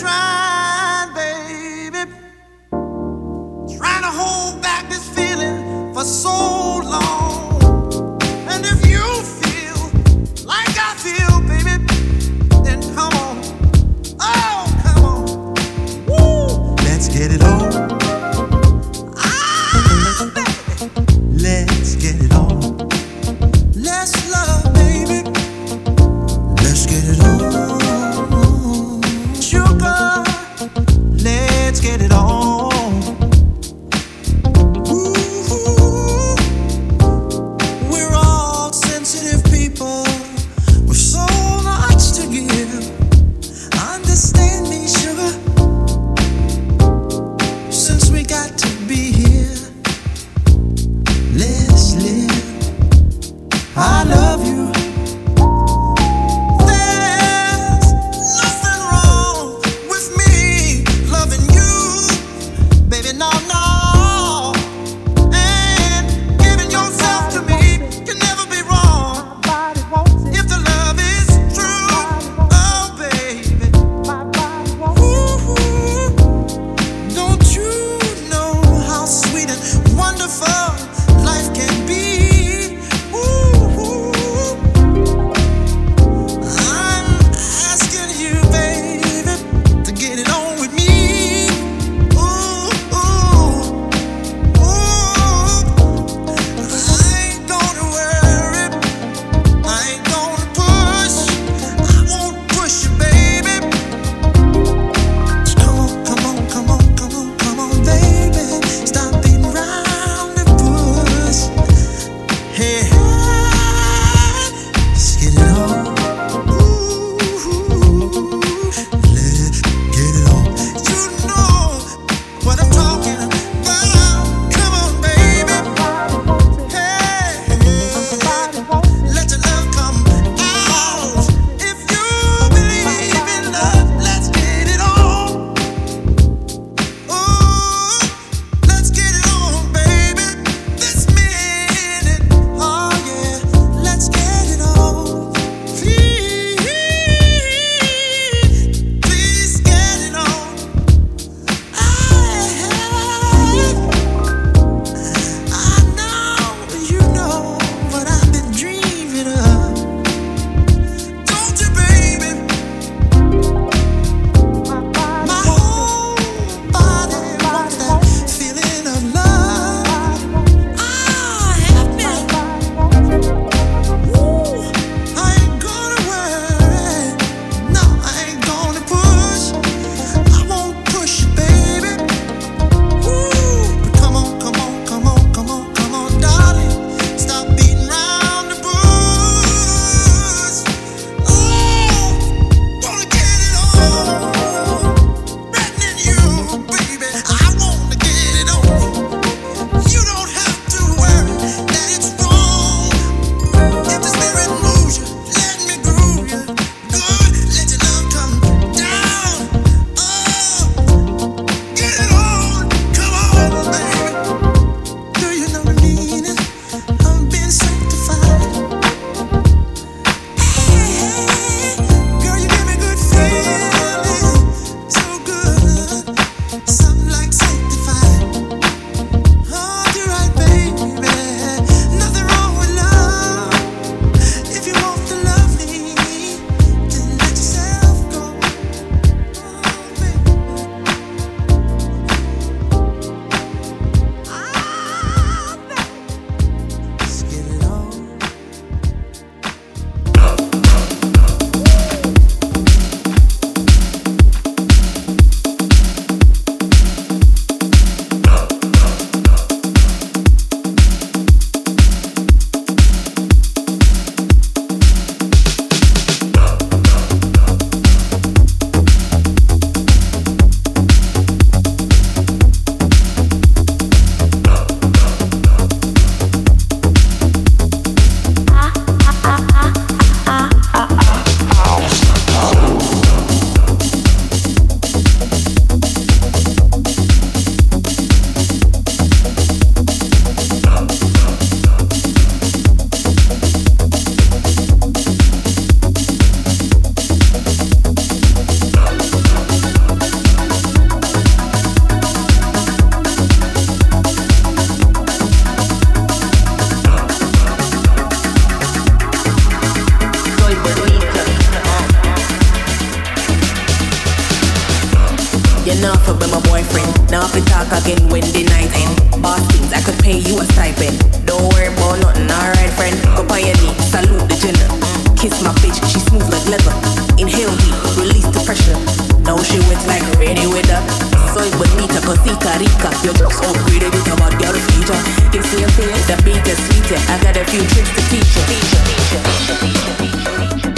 trying, You're not for be my boyfriend. Now if talk again when the night end. Boss things, I could pay you a stipend. Don't worry about nothing, alright friend. Go by your knee, salute the gender. Kiss my bitch, she smooth like leather. Inhale deep, release the pressure. Now she wet like rainy weather. Soy bonita, cosita rica. Your jokes so great, you come out girl feature. You see your face, the beat is sweeter. I got a few tricks to teach you. Teach you, teach you, teach you, teach you. time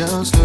just